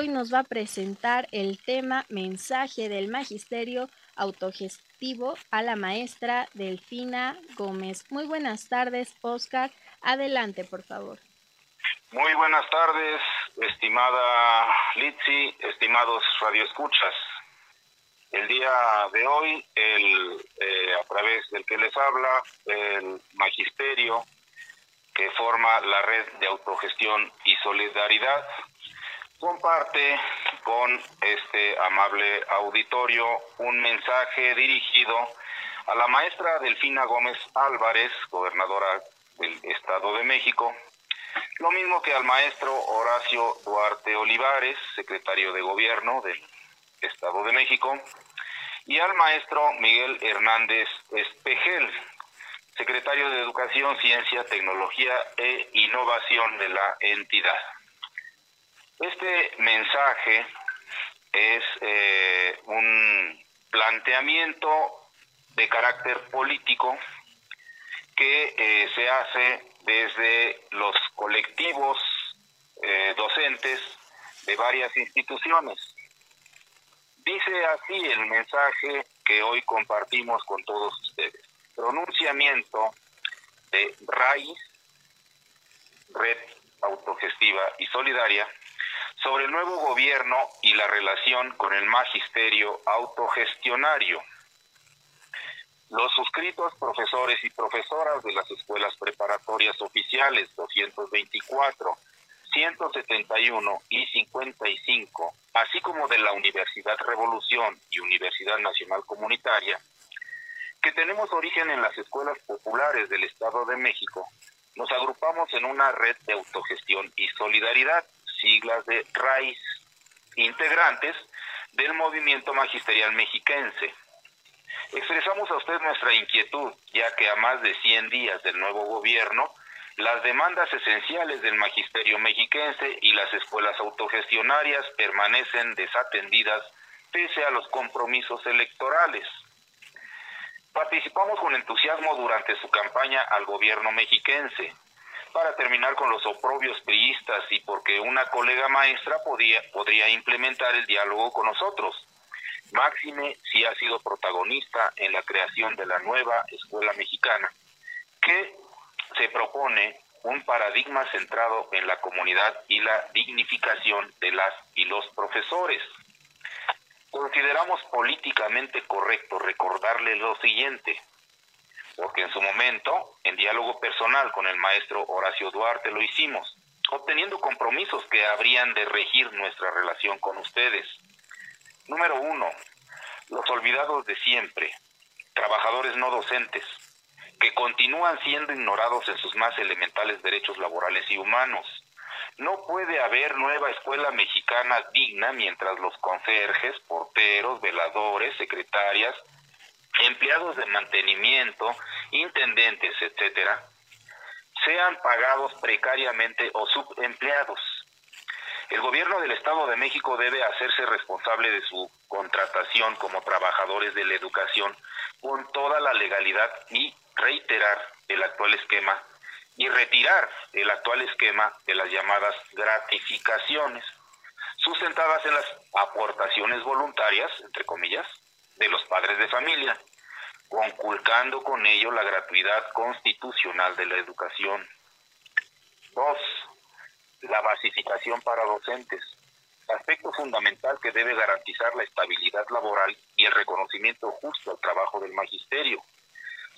hoy nos va a presentar el tema Mensaje del Magisterio Autogestivo a la maestra Delfina Gómez. Muy buenas tardes, Oscar. Adelante, por favor. Muy buenas tardes, estimada Litsi, estimados radioescuchas. El día de hoy, el, eh, a través del que les habla, el magisterio que forma la red de autogestión y solidaridad, comparte con este amable auditorio un mensaje dirigido a la maestra Delfina Gómez Álvarez, gobernadora del Estado de México, lo mismo que al maestro Horacio Duarte Olivares, secretario de Gobierno del Estado de México, y al maestro Miguel Hernández Espejel, secretario de Educación, Ciencia, Tecnología e Innovación de la entidad. Este mensaje es eh, un planteamiento de carácter político que eh, se hace desde los colectivos eh, docentes de varias instituciones. Dice así el mensaje que hoy compartimos con todos ustedes. Pronunciamiento de RAIS, Red Autogestiva y Solidaria, sobre el nuevo gobierno y la relación con el magisterio autogestionario. Los suscritos profesores y profesoras de las escuelas preparatorias oficiales 224, 171 y 55, así como de la Universidad Revolución y Universidad Nacional Comunitaria, que tenemos origen en las escuelas populares del Estado de México, nos agrupamos en una red de autogestión y solidaridad, siglas de RAIS, integrantes del movimiento magisterial mexiquense Expresamos a usted nuestra inquietud, ya que a más de 100 días del nuevo gobierno, las demandas esenciales del magisterio mexiquense y las escuelas autogestionarias permanecen desatendidas pese a los compromisos electorales. Participamos con entusiasmo durante su campaña al gobierno mexiquense, para terminar con los oprobios priistas y porque una colega maestra podía, podría implementar el diálogo con nosotros máxime si ha sido protagonista en la creación de la nueva escuela mexicana, que se propone un paradigma centrado en la comunidad y la dignificación de las y los profesores. Consideramos políticamente correcto recordarle lo siguiente, porque en su momento, en diálogo personal con el maestro Horacio Duarte lo hicimos, obteniendo compromisos que habrían de regir nuestra relación con ustedes. Número uno, los olvidados de siempre, trabajadores no docentes, que continúan siendo ignorados en sus más elementales derechos laborales y humanos. No puede haber nueva escuela mexicana digna mientras los conserjes, porteros, veladores, secretarias, empleados de mantenimiento, intendentes, etcétera, sean pagados precariamente o subempleados. El gobierno del Estado de México debe hacerse responsable de su contratación como trabajadores de la educación con toda la legalidad y reiterar el actual esquema y retirar el actual esquema de las llamadas gratificaciones, sustentadas en las aportaciones voluntarias, entre comillas, de los padres de familia, conculcando con ello la gratuidad constitucional de la educación. Dos, la basificación para docentes, aspecto fundamental que debe garantizar la estabilidad laboral y el reconocimiento justo al trabajo del magisterio.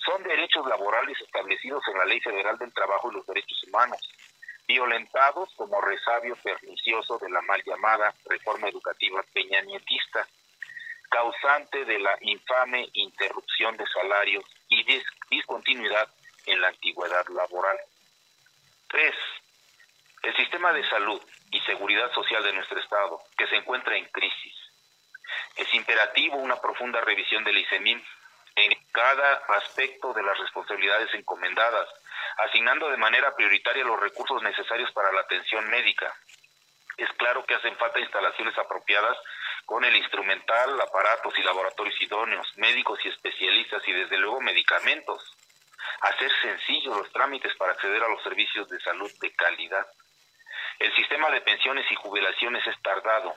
Son derechos laborales establecidos en la Ley Federal del Trabajo y los Derechos Humanos, violentados como resabio pernicioso de la mal llamada reforma educativa peñanietista, causante de la infame interrupción de salarios y discontinuidad en la antigüedad laboral. 3 el sistema de salud y seguridad social de nuestro Estado, que se encuentra en crisis. Es imperativo una profunda revisión del ICEMIM en cada aspecto de las responsabilidades encomendadas, asignando de manera prioritaria los recursos necesarios para la atención médica. Es claro que hacen falta instalaciones apropiadas con el instrumental, aparatos y laboratorios idóneos, médicos y especialistas y desde luego medicamentos. Hacer sencillos los trámites para acceder a los servicios de salud de calidad El sistema de pensiones y jubilaciones es tardado,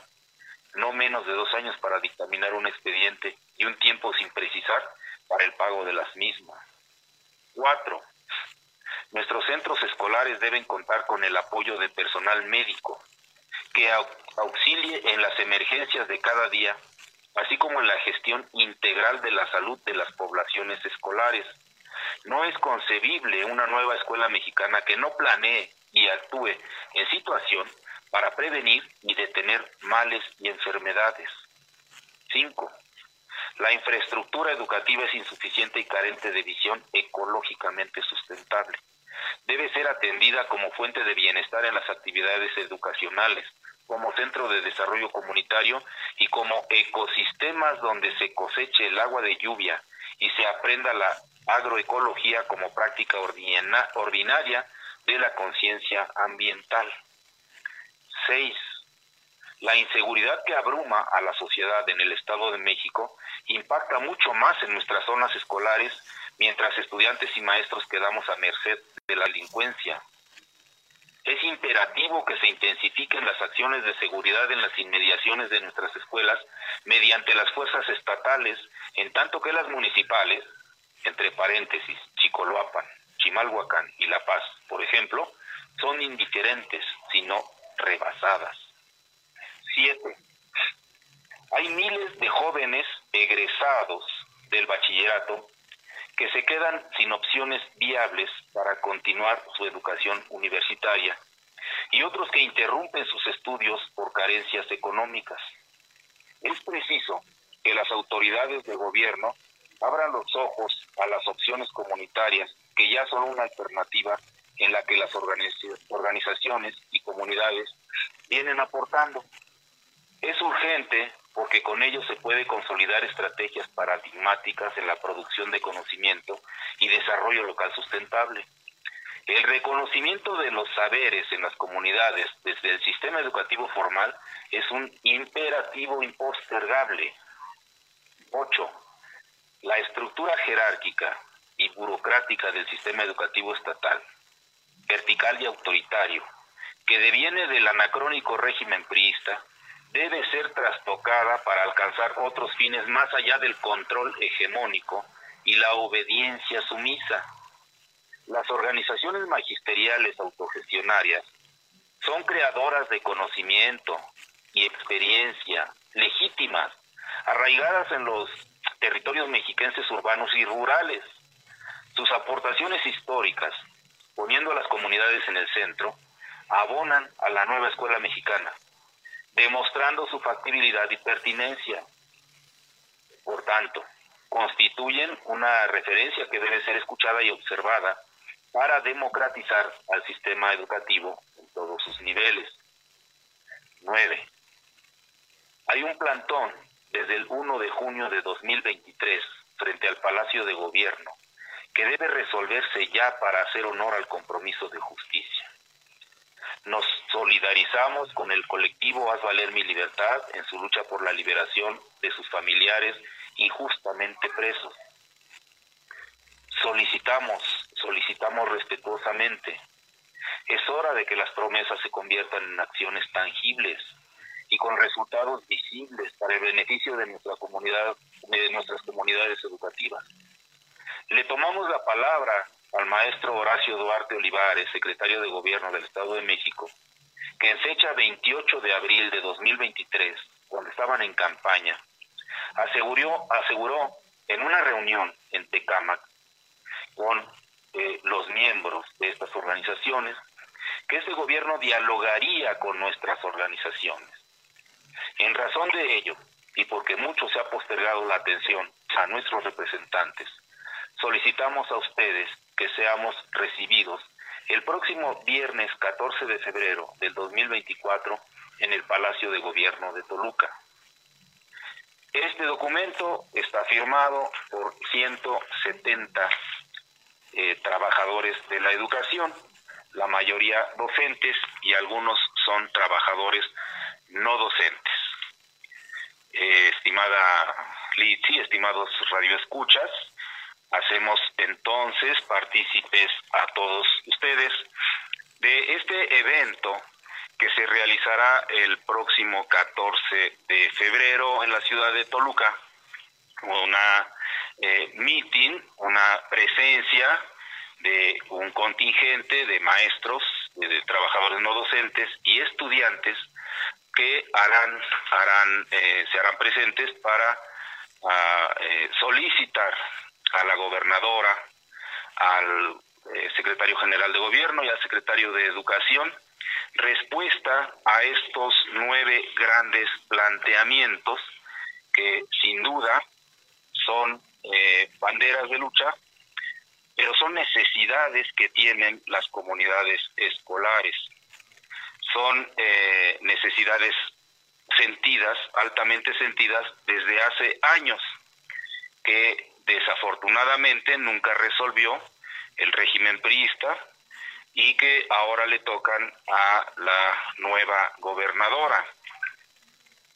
no menos de dos años para dictaminar un expediente y un tiempo sin precisar para el pago de las mismas. Cuatro, nuestros centros escolares deben contar con el apoyo de personal médico que auxilie en las emergencias de cada día, así como en la gestión integral de la salud de las poblaciones escolares. No es concebible una nueva escuela mexicana que no planee y actúe en situación para prevenir y detener males y enfermedades. 5. La infraestructura educativa es insuficiente y carente de visión ecológicamente sustentable. Debe ser atendida como fuente de bienestar en las actividades educacionales, como centro de desarrollo comunitario y como ecosistemas donde se coseche el agua de lluvia y se aprenda la agroecología como práctica ordinaria de la conciencia ambiental. 6. La inseguridad que abruma a la sociedad en el Estado de México impacta mucho más en nuestras zonas escolares mientras estudiantes y maestros quedamos a merced de la delincuencia. Es imperativo que se intensifiquen las acciones de seguridad en las inmediaciones de nuestras escuelas mediante las fuerzas estatales, en tanto que las municipales, entre paréntesis, Chicoloapan, Chimalhuacán y La Paz, por ejemplo, son indiferentes, sino rebasadas. 7. Hay miles de jóvenes egresados del bachillerato que se quedan sin opciones viables para continuar su educación universitaria y otros que interrumpen sus estudios por carencias económicas. Es preciso que las autoridades de gobierno abran los ojos a las opciones comunitarias que ya son una alternativa en la que las organizaciones y comunidades vienen aportando. Es urgente porque con ello se puede consolidar estrategias paradigmáticas en la producción de conocimiento y desarrollo local sustentable. El reconocimiento de los saberes en las comunidades desde el sistema educativo formal es un imperativo impostergable. 8. La estructura jerárquica y burocrática del sistema educativo estatal, vertical y autoritario, que deviene del anacrónico régimen priista, debe ser trastocada para alcanzar otros fines más allá del control hegemónico y la obediencia sumisa. Las organizaciones magisteriales autogestionarias son creadoras de conocimiento y experiencia legítimas, arraigadas en los territorios mexiquenses urbanos y rurales. Sus aportaciones históricas, poniendo a las comunidades en el centro, abonan a la nueva escuela mexicana demostrando su factibilidad y pertinencia. Por tanto, constituyen una referencia que debe ser escuchada y observada para democratizar al sistema educativo en todos sus niveles. 9. Hay un plantón desde el 1 de junio de 2023 frente al Palacio de Gobierno que debe resolverse ya para hacer honor al compromiso de justicia. Nos solidarizamos con el colectivo Haz Valer Mi Libertad en su lucha por la liberación de sus familiares injustamente presos. Solicitamos, solicitamos respetuosamente. Es hora de que las promesas se conviertan en acciones tangibles y con resultados visibles para el beneficio de nuestra comunidad, de nuestras comunidades educativas. Le tomamos la palabra al maestro Horacio Duarte Olivares, secretario de Gobierno del Estado de México, que en fecha 28 de abril de 2023, cuando estaban en campaña, aseguró, aseguró en una reunión en Tecámac con eh, los miembros de estas organizaciones que este gobierno dialogaría con nuestras organizaciones. En razón de ello, y porque mucho se ha postergado la atención a nuestros representantes, solicitamos a ustedes que seamos recibidos el próximo viernes 14 de febrero del 2024 en el Palacio de Gobierno de Toluca. Este documento está firmado por 170 eh, trabajadores de la educación, la mayoría docentes y algunos son trabajadores no docentes. Eh, estimada Litsi, estimados radioescuchas, Hacemos entonces partícipes a todos ustedes de este evento que se realizará el próximo 14 de febrero en la ciudad de Toluca. Una eh, meeting, una presencia de un contingente de maestros, de, trabajadores no docentes y estudiantes que harán, harán, eh, se harán presentes para ah, eh, solicitar a la gobernadora, al eh, secretario general de gobierno y al secretario de educación respuesta a estos nueve grandes planteamientos que sin duda son banderas de lucha pero son necesidades que tienen las comunidades escolares. Son eh, necesidades sentidas, altamente sentidas desde hace años, que desafortunadamente nunca resolvió el régimen priista y que ahora le tocan a la nueva gobernadora.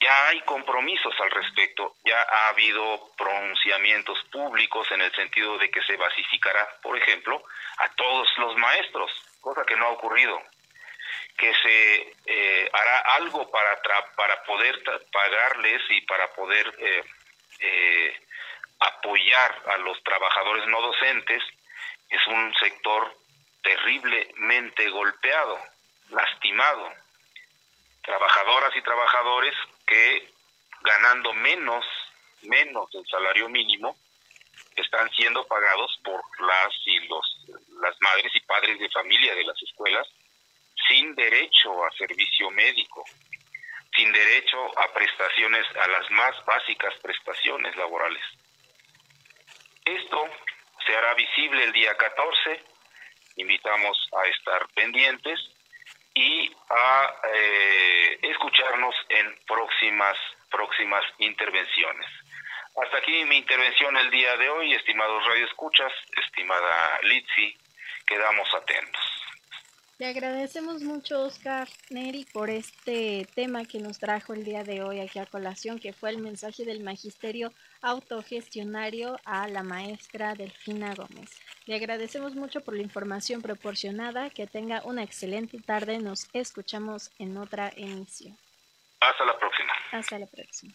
Ya hay compromisos al respecto, ya ha habido pronunciamientos públicos en el sentido de que se basificará, por ejemplo, a todos los maestros, cosa que no ha ocurrido, que se eh, hará algo para, para poder pagarles y para poder eh, eh, apoyar a los trabajadores no docentes, es un sector terriblemente golpeado, lastimado. Trabajadoras y trabajadores que ganando menos, menos del salario mínimo, están siendo pagados por las y los las madres y padres de familia de las escuelas sin derecho a servicio médico, sin derecho a prestaciones, a las más básicas prestaciones laborales. Esto se hará visible el día 14, invitamos a estar pendientes y a eh, escucharnos en próximas, próximas intervenciones. Hasta aquí mi intervención el día de hoy, estimados radioescuchas, estimada Litsi, quedamos atentos. Le agradecemos mucho, Oscar Neri, por este tema que nos trajo el día de hoy aquí a colación, que fue el mensaje del magisterio autogestionario a la maestra Delfina Gómez. Le agradecemos mucho por la información proporcionada. Que tenga una excelente tarde. Nos escuchamos en otra emisión. Hasta la próxima. Hasta la próxima.